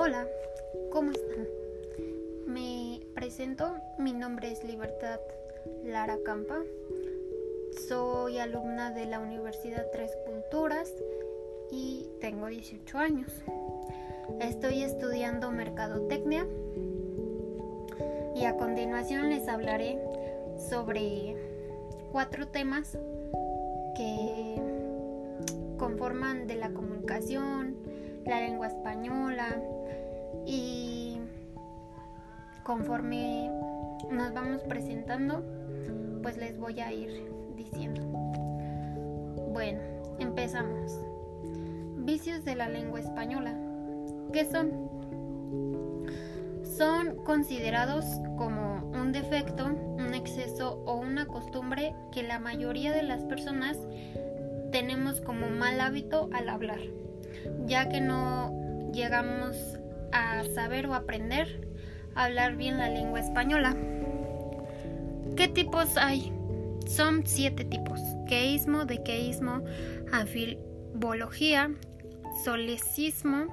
Hola, ¿cómo están? Me presento, mi nombre es Libertad Lara Campa. Soy alumna de la Universidad Tres Culturas y tengo 18 años. Estoy estudiando Mercadotecnia y a continuación les hablaré sobre cuatro temas que conforman de la comunicación, la lengua española y conforme nos vamos presentando, pues les voy a ir diciendo. Bueno, empezamos. Vicios de la lengua española. ¿Qué son? Son considerados como un defecto, un exceso o una costumbre que la mayoría de las personas tenemos como mal hábito al hablar, ya que no llegamos a saber o aprender a hablar bien la lengua española. ¿Qué tipos hay? Son siete tipos. Queísmo, dequeísmo, afilbología, solecismo,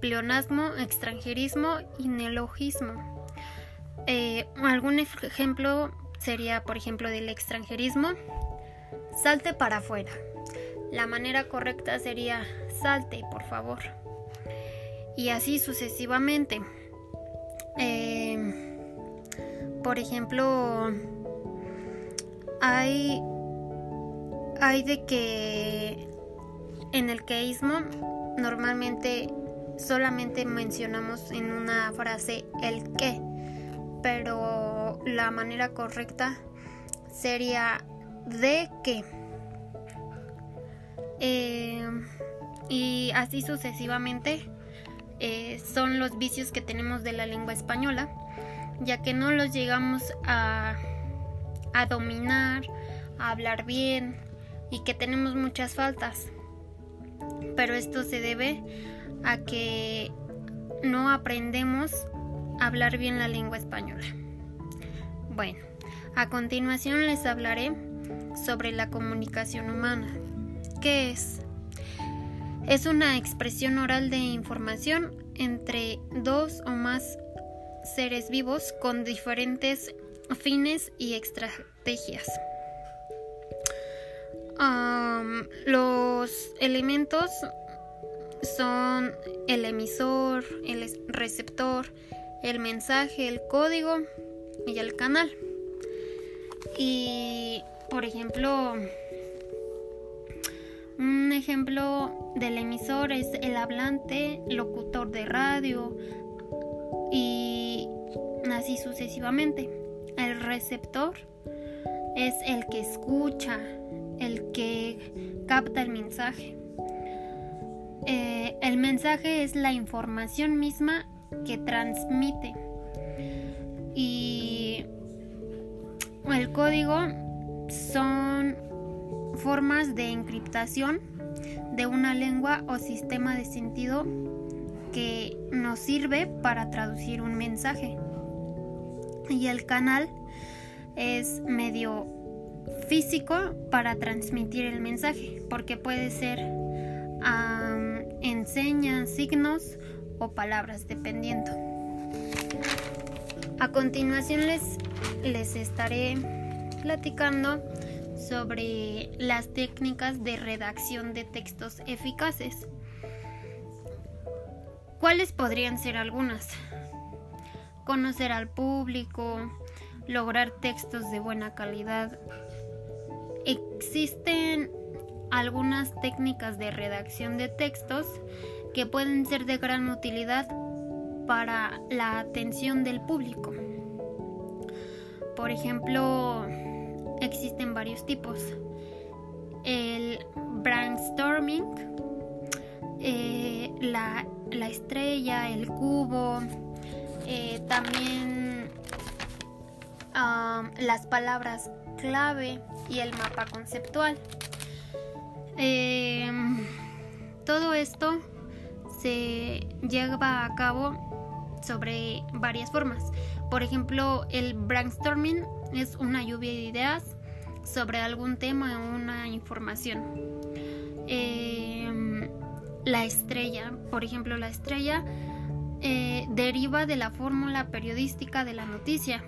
pleonasmo, extranjerismo y neologismo. Eh, algún ejemplo sería, por ejemplo, del extranjerismo. Salte para afuera. La manera correcta sería salte, por favor. Y así sucesivamente. Eh, por ejemplo, hay, hay de que en el queísmo normalmente solamente mencionamos en una frase el que, pero la manera correcta sería de que. Eh, y así sucesivamente eh, son los vicios que tenemos de la lengua española, ya que no los llegamos a, a dominar, a hablar bien y que tenemos muchas faltas. Pero esto se debe a que no aprendemos a hablar bien la lengua española. Bueno, a continuación les hablaré sobre la comunicación humana. ¿Qué es? Es una expresión oral de información entre dos o más seres vivos con diferentes fines y estrategias. los elementos son el emisor, el receptor, el mensaje, el código y el canal. Y, por ejemplo, un ejemplo del emisor es el hablante, locutor de radio y así sucesivamente. El receptor es el que escucha, el que capta el mensaje. Eh, el mensaje es la información misma que transmite. Y el código son formas de encriptación de una lengua o sistema de sentido que nos sirve para traducir un mensaje. Y el canal es medio físico para transmitir el mensaje, porque puede ser enseñas, signos o palabras, dependiendo. A continuación les, les estaré platicando sobre las técnicas de redacción de textos eficaces. ¿Cuáles podrían ser algunas? Conocer al público, lograr textos de buena calidad. Existen algunas técnicas de redacción de textos que pueden ser de gran utilidad para la atención del público. Por ejemplo, existen varios tipos. El brainstorming, eh, la, estrella, el cubo, eh, también las palabras clave y el mapa conceptual. Em, todo esto se lleva a cabo sobre varias formas. Por ejemplo, el brainstorming es una lluvia de ideas sobre algún tema o una información. Em, la estrella, por ejemplo, la estrella eh, deriva de la fórmula periodística de la noticia,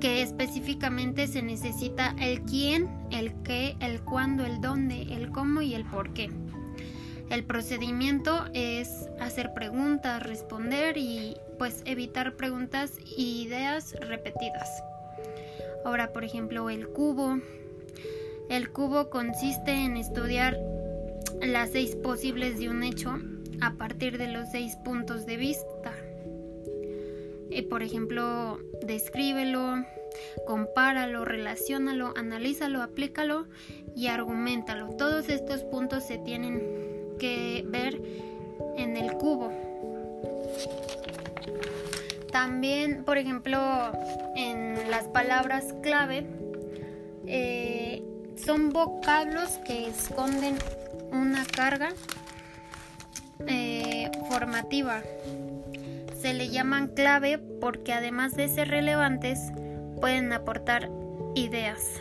que específicamente se necesita el quién, el qué, el cuándo, el dónde, el cómo y el por qué. El procedimiento es hacer preguntas, responder y pues evitar preguntas y ideas repetidas. Ahora, por ejemplo, el cubo. El cubo consiste en estudiar las seis posibles de un hecho a partir de los seis puntos de vista. Eh, por ejemplo, descríbelo, compáralo, relaciónalo, analízalo, aplícalo y argumentalo. Todos estos puntos se tienen que ver en el cubo. También, por ejemplo, las palabras clave, eh, son vocablos que esconden una carga eh, formativa. Se le llaman clave porque además de ser relevantes, pueden aportar ideas.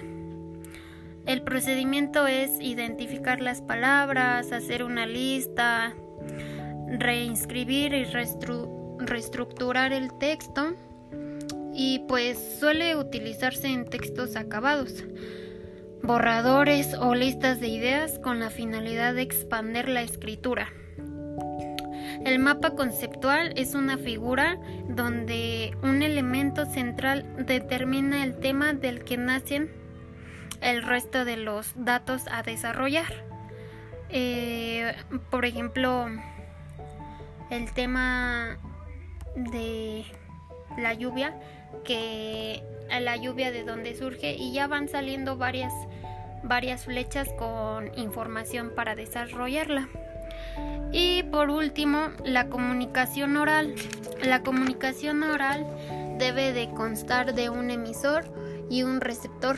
El procedimiento es identificar las palabras, hacer una lista, reinscribir y reestructurar el texto y pues suele utilizarse en textos acabados, borradores o listas de ideas con la finalidad de expandir la escritura. El mapa conceptual es una figura donde un elemento central determina el tema del que nacen el resto de los datos a desarrollar. Eh, por ejemplo, el tema de la lluvia, que la lluvia de donde surge y ya van saliendo varias varias flechas con información para desarrollarla. Y por último, la comunicación oral. La comunicación oral debe de constar de un emisor y un receptor.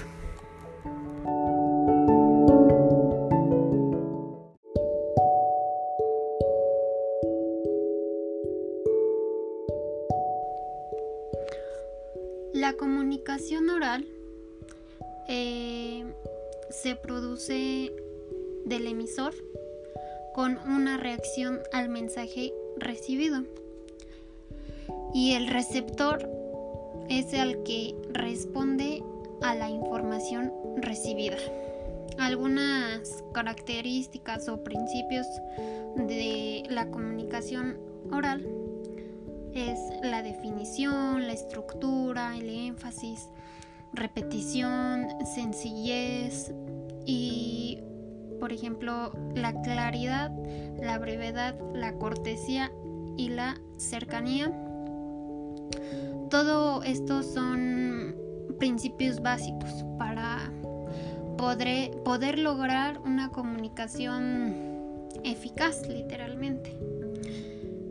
Del emisor con una reacción al mensaje recibido. Y el receptor es el que responde a la información recibida. Algunas características o principios de la comunicación oral es la definición, la estructura, el énfasis, repetición, sencillez y por ejemplo, la claridad, la brevedad, la cortesía y la cercanía. Todo esto son principios básicos para poder, poder lograr una comunicación eficaz, literalmente.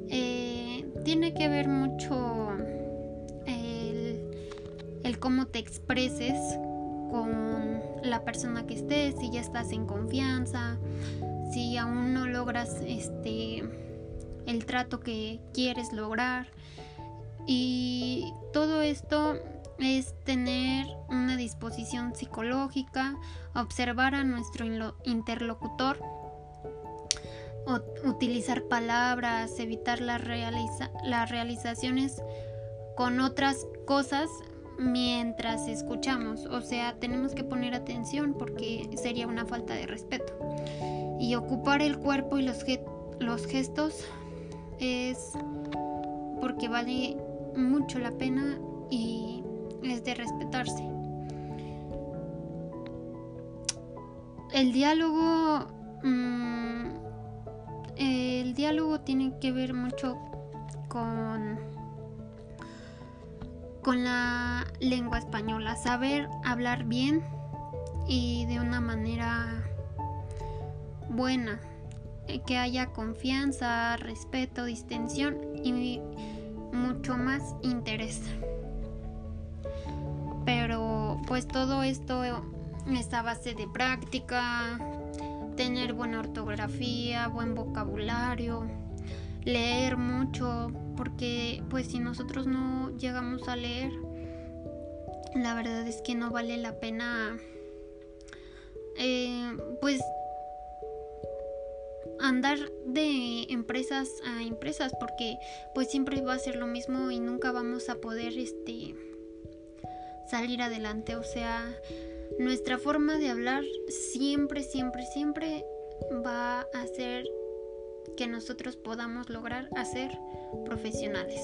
Eh, tiene que ver mucho el, el cómo te expreses con la persona que estés, si ya estás en confianza, si aún no logras este el trato que quieres lograr. Y todo esto es tener una disposición psicológica, observar a nuestro interlocutor, utilizar palabras, evitar las, las realizaciones con otras cosas mientras escuchamos. O sea, tenemos que poner atención porque sería una falta de respeto. Y ocupar el cuerpo y los, los gestos es porque vale mucho la pena y es de respetarse. El diálogo... Mm, el diálogo tiene que ver mucho con con la lengua española, saber hablar bien y de una manera buena, eh, que haya confianza, respeto, distensión y mucho más interés. Pero pues todo esto es a base de práctica, tener buena ortografía, buen vocabulario, leer mucho, porque pues si nosotros no llegamos a leer, la verdad es que no vale la pena eh, pues andar de empresas a empresas porque pues siempre va a ser lo mismo y nunca vamos a poder este salir adelante, o sea, nuestra forma de hablar siempre, siempre, siempre va a hacer que nosotros podamos lograr hacer profesionales.